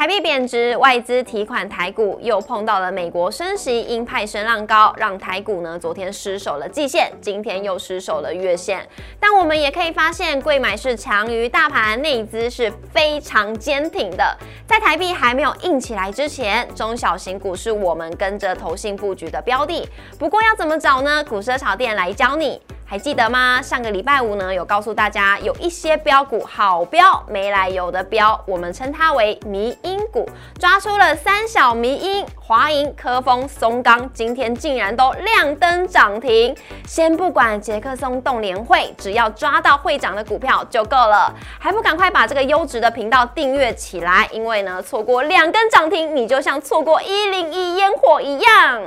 台币贬值，外资提款台股又碰到了美国升息，鹰派声浪高，让台股呢昨天失守了季线，今天又失守了月线。但我们也可以发现，贵买是强于大盘，内资是非常坚挺的。在台币还没有硬起来之前，中小型股是我们跟着投信布局的标的。不过要怎么找呢？股市炒店来教你。还记得吗？上个礼拜五呢，有告诉大家有一些标股好标，没来由的标，我们称它为迷因股，抓出了三小迷因，华银、科丰、松钢，今天竟然都亮灯涨停。先不管杰克松动联会，只要抓到会长的股票就够了，还不赶快把这个优质的频道订阅起来？因为呢，错过两根涨停，你就像错过一零一烟火一样。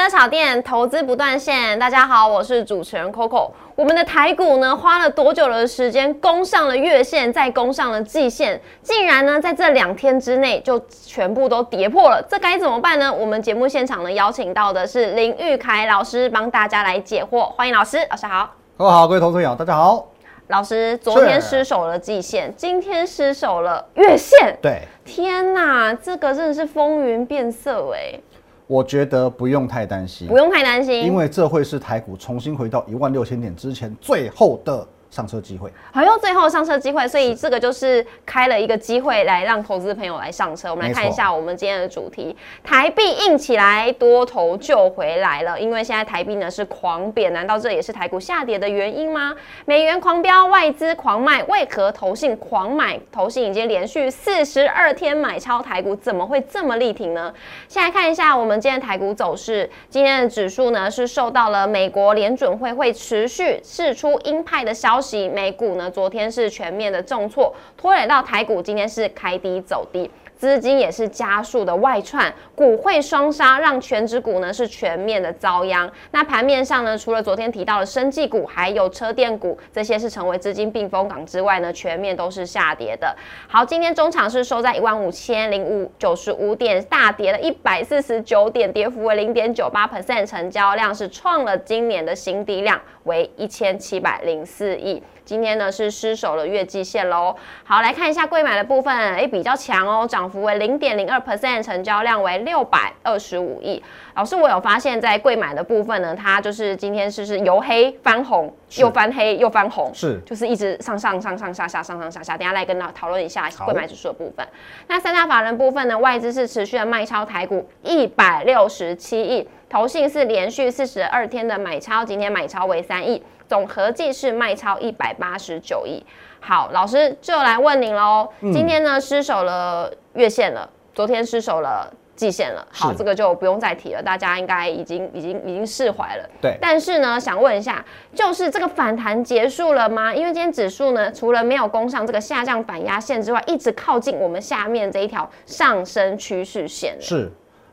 股市炒店投资不断线，大家好，我是主持人 Coco。我们的台股呢，花了多久的时间攻上了月线，再攻上了季线，竟然呢在这两天之内就全部都跌破了，这该怎么办呢？我们节目现场呢邀请到的是林玉凯老师，帮大家来解惑。欢迎老师，老师好。各位好，各位投资友，大家好。老师，昨天失守了季线，今天失守了月线。对，天哪，这个真的是风云变色哎。我觉得不用太担心，不用太担心，因为这会是台股重新回到一万六千点之前最后的。上车机会，还有最后上车机会，所以这个就是开了一个机会来让投资朋友来上车。我们来看一下我们今天的主题：台币硬起来，多头就回来了。因为现在台币呢是狂贬，难道这也是台股下跌的原因吗？美元狂飙，外资狂卖，为何投信狂买？投信已经连续四十二天买超台股，怎么会这么力挺呢？先来看一下我们今天台股走势。今天的指数呢是受到了美国联准会会持续释出鹰派的消。美股呢，昨天是全面的重挫，拖累到台股，今天是开低走低。资金也是加速的外窜，股汇双杀，让全指股呢是全面的遭殃。那盘面上呢，除了昨天提到的生技股，还有车电股，这些是成为资金避风港之外呢，全面都是下跌的。好，今天中场是收在一万五千零五九十五点，大跌了一百四十九点，跌幅为零点九八 percent，成交量是创了今年的新低量，为一千七百零四亿。今天呢是失守了月季线喽。好，来看一下贵买的部分，哎，比较强哦，涨幅为零点零二 percent，成交量为六百二十五亿。老师，我有发现，在贵买的部分呢，它就是今天是是由黑翻红，又翻黑又翻红，是，就是一直上上上上下下上上下下。等下来跟大讨论一下贵买指数的部分。那三大法人部分呢，外资是持续的卖超台股一百六十七亿，投信是连续四十二天的买超，今天买超为三亿。总合计是卖超一百八十九亿。好，老师就来问您喽。今天呢失守了月线了，昨天失守了季线了。好，这个就不用再提了，大家应该已经已经已经释怀了。对。但是呢，想问一下，就是这个反弹结束了吗？因为今天指数呢，除了没有攻上这个下降反压线之外，一直靠近我们下面这一条上升趋势线。是。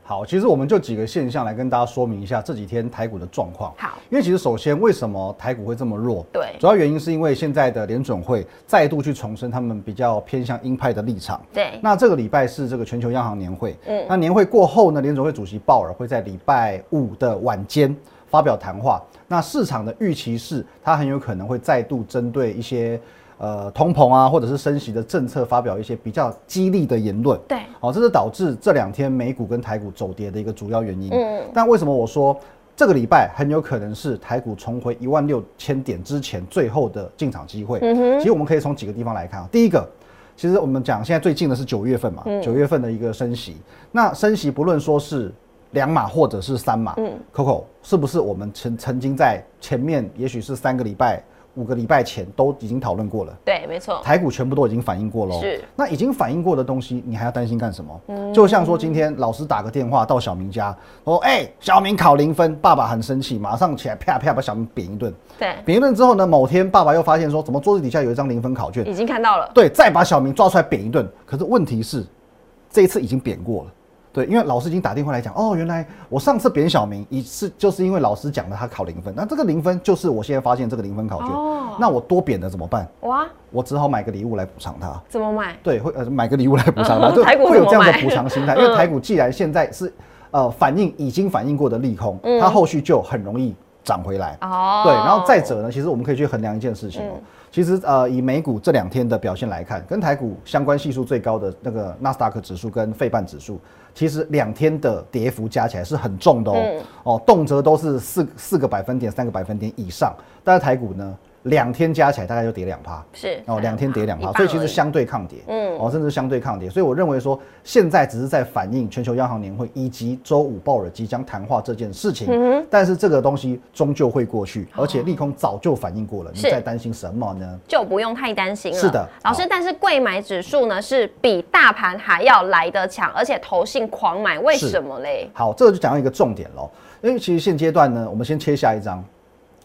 好，其实我们就几个现象来跟大家说明一下这几天台股的状况。好，因为其实首先为什么台股会这么弱？对，主要原因是因为现在的联准会再度去重申他们比较偏向鹰派的立场。对，那这个礼拜是这个全球央行年会。嗯，那年会过后呢，联准会主席鲍尔会在礼拜五的晚间发表谈话。那市场的预期是，他很有可能会再度针对一些。呃，通膨啊，或者是升息的政策，发表一些比较激励的言论。对，好，这是导致这两天美股跟台股走跌的一个主要原因。嗯，但为什么我说这个礼拜很有可能是台股重回一万六千点之前最后的进场机会？嗯哼，其实我们可以从几个地方来看啊。第一个，其实我们讲现在最近的是九月份嘛，九月份的一个升息。那升息不论说是两码或者是三码，嗯，Coco 是不是我们曾曾经在前面，也许是三个礼拜。五个礼拜前都已经讨论过了，对，没错，台股全部都已经反映过了。是，那已经反映过的东西，你还要担心干什么？嗯，就像说今天老师打个电话到小明家，说：“哎，小明考零分，爸爸很生气，马上起来啪啪把小明扁一顿。”对，扁一顿之后呢，某天爸爸又发现说，怎么桌子底下有一张零分考卷？已经看到了。对，再把小明抓出来扁一顿。可是问题是，这一次已经扁过了。对，因为老师已经打电话来讲，哦，原来我上次贬小明，一次就是因为老师讲了他考零分，那这个零分就是我现在发现这个零分考卷，哦那我多贬了怎么办？哇，我只好买个礼物来补偿他。怎么买？对，会呃买个礼物来补偿他，就 会有这样的补偿心态。因为台股既然现在是呃反应已经反应过的利空，嗯它后续就很容易涨回来。哦，对，然后再者呢，其实我们可以去衡量一件事情哦。其实呃，以美股这两天的表现来看，跟台股相关系数最高的那个纳斯达克指数跟费半指数，其实两天的跌幅加起来是很重的哦。嗯哦，动辄都是四四个百分点、三个百分点以上。但是台股呢，两天加起来大概就跌两趴。是哦，两天跌两趴，所以其实相对抗跌，嗯。嗯，哦，甚至相对抗跌，所以我认为说，现在只是在反映全球央行年会以及周五鲍尔即将谈话这件事情，嗯但是这个东西终究会过去，而且利空早就反映过了，你是。在担心什么呢？就不用太担心了。是的。老师，但是贵买指数呢是比大盘还要来得强，而且投信狂买，为什么嘞？好，这个就讲到一个重点喽，因为其实现阶段呢，我们先切下一张。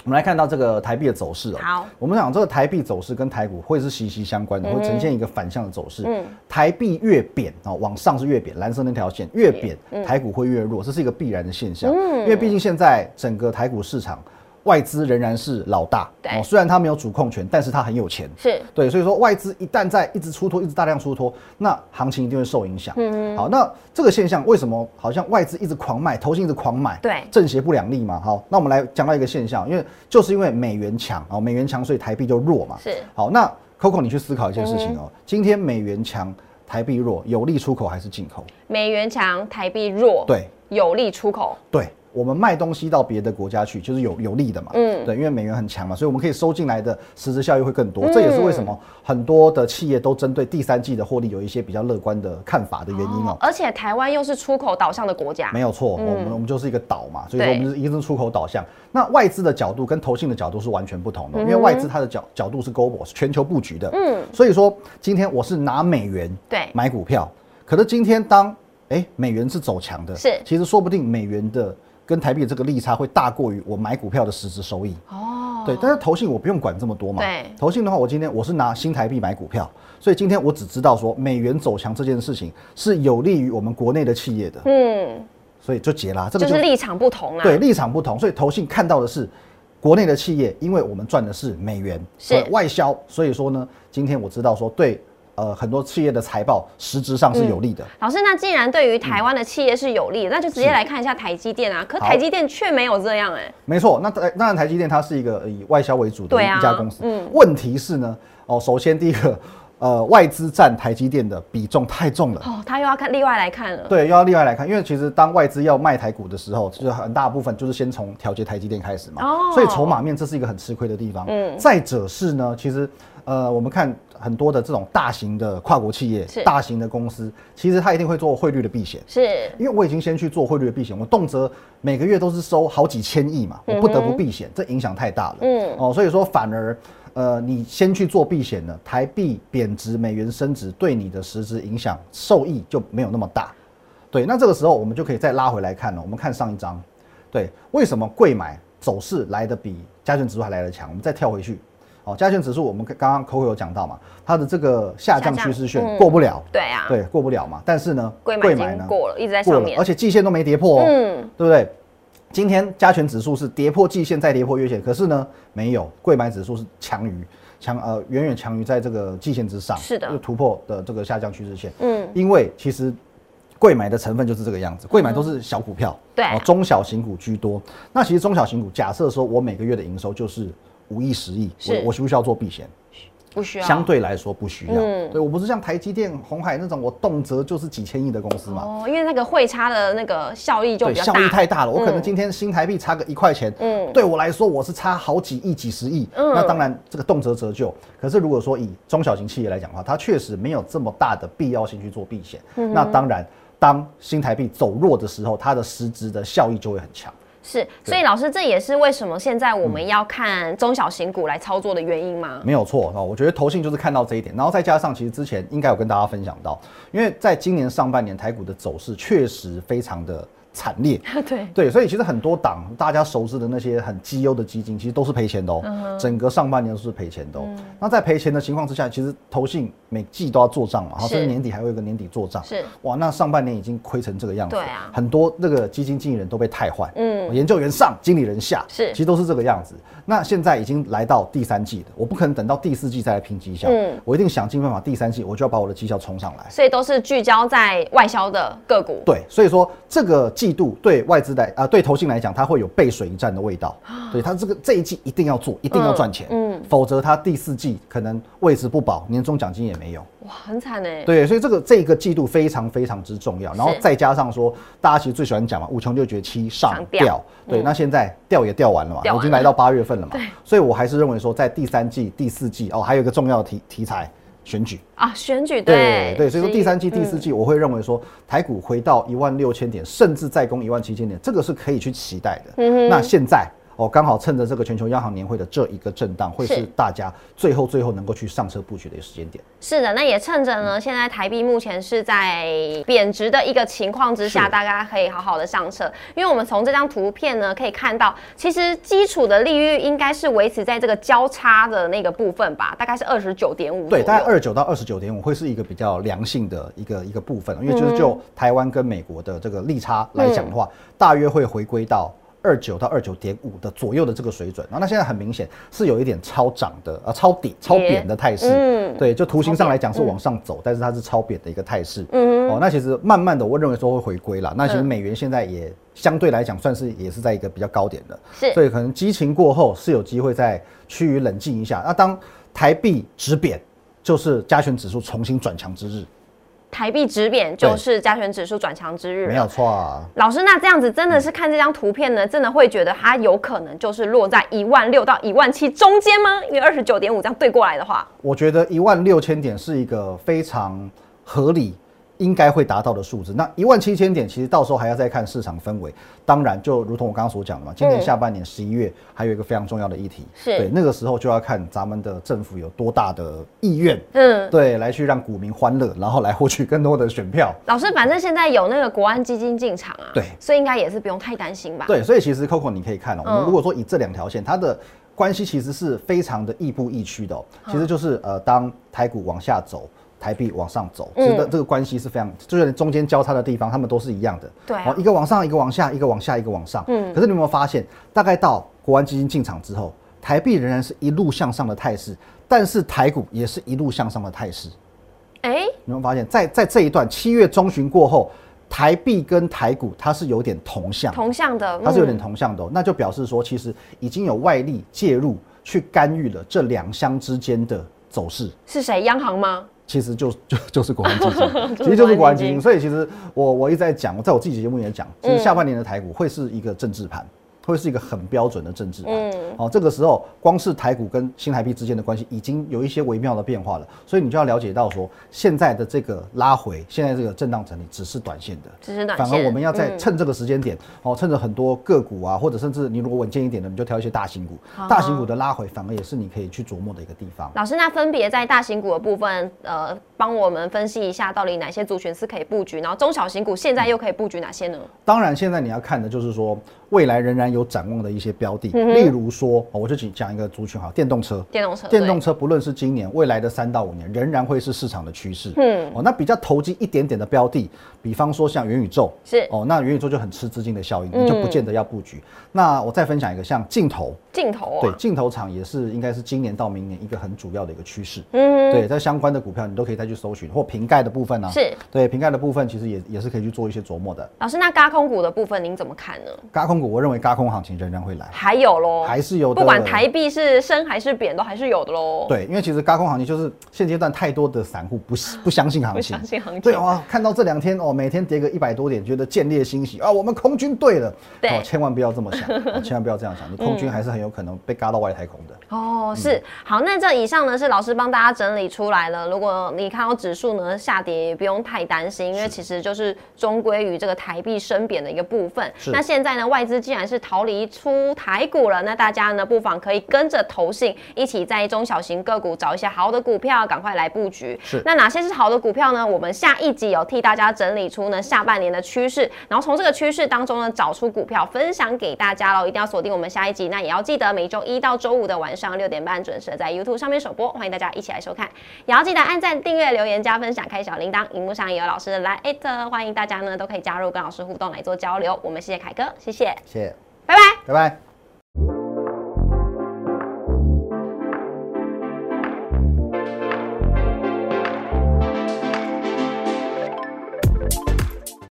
我们来看到这个台币的走势哦。好，我们讲这个台币走势跟台股会是息息相关的，会呈现一个反向的走势。嗯台币越贬哦，往上是越贬，蓝色那条线越贬，嗯台股会越弱，这是一个必然的现象。因为毕竟现在整个台股市场外资仍然是老大，对哦，虽然他没有主控权，但是他很有钱。是对，所以说外资一旦在一直出脱，一直大量出脱，那行情一定会受影响。嗯，好，那这个现象为什么好像外资一直狂卖，投信一直狂买？对正邪不两立嘛。好，那我们来讲到一个现象，因为就是因为美元强哦，美元强，所以台币就弱嘛。是好，那 Coco 你去思考一件事情哦，今天美元强，台币弱，有利出口还是进口？美元强，台币弱，，对有利出口。对。我们卖东西到别的国家去，就是有有利的嘛，嗯。对，因为美元很强嘛，所以我们可以收进来的实质效益会更多。这也是为什么很多的企业都针对第三季的获利有一些比较乐观的看法的原因哦。而且台湾又是出口导向的国家，没有错，我们我们就是一个岛嘛，所以说我们是一定是出口导向。那外资的角度跟投信的角度是完全不同的，因为外资它的角角度是 global，是全球布局的。嗯。嗯，所以说今天我是拿美元对。买股票，可是今天当哎、美元是走强的，是。其实说不定美元的跟台币的这个利差会大过于我买股票的实质收益。哦，对，但是投信我不用管这么多嘛。对投信的话，我今天我是拿新台币买股票，所以今天我只知道说美元走强这件事情是有利于我们国内的企业的，嗯，所以就结啦。这个就是立场不同啊。对，立场不同，所以投信看到的是国内的企业，因为我们赚的是美元，是呃外销，所以说呢，今天我知道说对呃很多企业的财报实质上是有利的。老师，那既然对于台湾的企业是有利的，那就直接来看一下台积电啊。可台积电却没有这样哎、没错，那台当然台积电它是一个呃以外销为主的一家公司。嗯问题是呢，哦，首先第一个，呃，外资占台积电的比重太重了。哦，他又要看例外来看了。对，又要例外来看，因为其实当外资要卖台股的时候，就是很大部分就是先从调节台积电开始嘛，哦所以筹码面这是一个很吃亏的地方。嗯再者是呢，其实呃，我们看很多的这种大型的跨国企业是、大型的公司，其实它一定会做汇率的避险。是因为我已经先去做汇率的避险，我动辄每个月都是收好几千亿嘛，我不得不避险，这影响太大了。嗯哦，所以说反而呃，你先去做避险呢，台币贬值，美元升值，对你的实质影响受益就没有那么大。对，那这个时候我们就可以再拉回来看了。我们看上一章，对，为什么贵买走势来的比加权指数还来得强？我们再跳回去，哦，加权指数我们刚刚 Coco 有讲到嘛，它的这个下降趋势线嗯过不了，对啊，对，过不了嘛。但是呢，贵买呢过了，一直在过了，上面而。且季线都没跌破哦，嗯，对不对？今天加权指数是跌破季线再跌破月线，可是呢，没有贵买指数是强于强呃远远强于在这个季线之上，是的就突破的这个下降趋势线。嗯，因为其实贵买的成分就是这个样子，贵买都是小股票，对中小型股居多。那其实中小型股，假设说我每个月的营收就是五亿、十亿，我我需不需要做避险？不需要。相对来说不需要。嗯对我不是像台积电、红海那种，我动辄就是几千亿的公司嘛。哦，因为那个汇差的那个效益就比较大。益太大了。我可能嗯今天新台币差个一块钱，嗯对我来说我是差好几亿、几十亿，嗯那当然这个动辄折旧。可是如果说以中小型企业来讲的话，它确实没有这么大的必要性去做避险。嗯那当然，当新台币走弱的时候，它的实质的效益就会很强。是，所以老师，这也是为什么现在我们要看中小型股来操作的原因吗？没有错哦，我觉得投信就是看到这一点，然后再加上其实之前应该有跟大家分享到，因为在今年上半年台股的走势确实非常的惨烈。对对，所以其实很多档大家熟知的那些很绩优的基金，其实都是赔钱的哦。整个上半年都是赔钱的哦。那在赔钱的情况之下，其实投信每季都要做账嘛，然后甚至年底还会有一个年底做账。是哇，那上半年已经亏成这个样子，对啊很多那个基金经理人都被汰换，嗯研究员上，经理人下，是其实都是这个样子。那现在已经来到第三季的，我不可能等到第四季再来拼绩效，嗯我一定想尽办法，第三季我就要把我的绩效冲上来。所以都是聚焦在外销的个股。对，所以说这个季度对外资来啊、对投信来讲，它会有背水一战的味道。对它这个这一季一定要做，一定要赚钱，嗯否则它第四季可能位置不保，年终奖金也没有。哇，很惨哎。对，所以这个这个季度非常非常之重要，然后再加上说，大家其实最喜欢讲嘛，五穷六绝七上上吊。吊，对，那现在调也调完了嘛，了。已经来到八月份了嘛。对，所以我还是认为说，在第三季、第四季哦，还有一个重要的题题材选举，啊，选举对对，所以说第三季、第四嗯。季，我会认为说台股回到一万六千点，甚至再攻一万七千点，这个是可以去期待的。嗯那现在哦，刚好趁着这个全球央行年会的这一个震荡，会是是大家最后最后能够去上车布局的一个时间点。是的，那也趁着呢，现在台币目前是在贬值的一个情况之下，大家可以好好的上车。因为我们从这张图片呢可以看到，其实基础的利率应该是维持在这个交叉的那个部分吧，大概是二十九点五。对，大概二十九到二十九点五会是一个比较良性的一个一个部分，因为就是就台湾跟美国的这个利差来讲的话，大约会回归到。二九到二九点五的左右的这个水准，然后那现在很明显是有一点超涨的，呃，超底、超扁的态势。嗯对，就图形上来讲是往上走，但是它是超扁的一个态势。嗯哦，那其实慢慢的，我认为说会回归啦。那其实嗯美元现在也相对来讲算是也是在一个比较高点的，是所以可能激情过后是有机会再趋于冷静一下。那当台币止贬，就是加权指数重新转强之日，台币直贬就是加权指数转强之日。没有。错啊。老师，那这样子真的是看这张图片呢，真的会觉得它有可能就是落在一万六到一万七中间吗？因为二十九点五这样对过来的话，我觉得一万六千点是一个非常合理。应该会达到的数字，那一万七千点，其实到时候还要再看市场氛围。当然，就如同我刚刚所讲的嘛，今年嗯下半年十一月还有一个非常重要的议题，是对那个时候就要看咱们的政府有多大的意愿，嗯，对，来去让股民欢乐，然后来获取更多的选票。老师，反正现在有那个国安基金进场啊，对所以应该也是不用太担心吧？，对，所以其实 Coco 你可以看哦、我们嗯如果说以这两条线，它的关系其实是非常的亦步亦趋的、哦。其实就是呃，当台股往下走。台币往上走，其实的嗯这个关系是非常，就是中间交叉的地方，他们都是一样的。对啊。哦，一个往上，一个往下，一个往下，一个往上。嗯。可是你有没有发现，大概到国安基金进场之后，台币仍然是一路向上的态势，但是台股也是一路向上的态势。哎、你有没有发现，在在这一段七月中旬过后，台币跟台股它是有点同向，同向的，它是有点嗯同向的哦、那就表示说，其实已经有外力介入去干预了这两相之间的走势。是谁？央行吗？其实就 就 就是国安基金，其实就是国安基金。所以其实我我一直在讲，在我自己节目也讲，其实下半年的台股会是一个政治盘。会是一个很标准的政治盘。嗯哦，这个时候光是台股跟新台币之间的关系已经有一些微妙的变化了，所以你就要了解到说，现在的这个拉回，现在这个震荡整理只是短线的。只是短线。反而我们要在嗯趁这个时间点，哦，趁着很多个股啊，或者甚至你如果稳健一点的，你就挑一些大型股。哦大型股的拉回，反而也是你可以去琢磨的一个地方。老师，那分别在大型股的部分，呃，帮我们分析一下，到底哪些族群是可以布局，然后中小型股现在又可以布局哪些呢？当然，现在你要看的就是说，未来仍然有展望的一些标的，嗯例如说，哦我就讲讲一个族群哈，电动车。电动车，电动车不论是今年、未来的三到五年，仍然会是市场的趋势。嗯哦，那比较投机一点点的标的，比方说像元宇宙，是哦，那元宇宙就很吃资金的效应，嗯你就不见得要布局。那我再分享一个像镜头，镜头对，啊，镜头厂也是应该是今年到明年一个很主要的一个趋势。嗯，对，在相关的股票你都可以再去搜寻，或瓶盖的部分呢、是对，瓶盖的部分其实也也是可以去做一些琢磨的。老师，那嘎空股的部分您怎么看呢？嘎空股，我认为嘎空行情仍然会来，还有喽，还是有的。不管台币是升还是贬，都还是有的喽。，对，因为其实嘎空行情就是现阶段太多的散户不 不相信行不情相。信行情。对啊，看到这两天哦，每天跌个一百多点，觉得见猎欣喜啊，我们空军对了。对千万不要这么想，哦千万不要这样想，你空军还是很有可能被嘎到外太空的。哦，是好，那这以上呢是老师帮大家整理出来了。如果你看到指数呢下跌，也不用太担心，因为其实就是终归于这个台币升贬的一个部分。那现在呢，外资资既然是逃离出台股了，那大家呢不妨可以跟着投信一起在中小型个股找一些好的股票，赶快来布局。是那哪些是好的股票呢？我们下一集有替大家整理出呢下半年的趋势，然后从这个趋势当中呢找出股票分享给大家喽，一定要锁定我们下一集。那也要记得每周一到周五的晚上六点半准时在 YouTube 上面首播，欢迎大家一起来收看。也要记得按赞、订阅、留言、加分享、开小铃铛。荧幕上也有老师的来艾特，欢迎大家呢都可以加入跟老师互动来做交流。我们谢谢凯哥，谢谢，谢谢，拜拜。拜拜。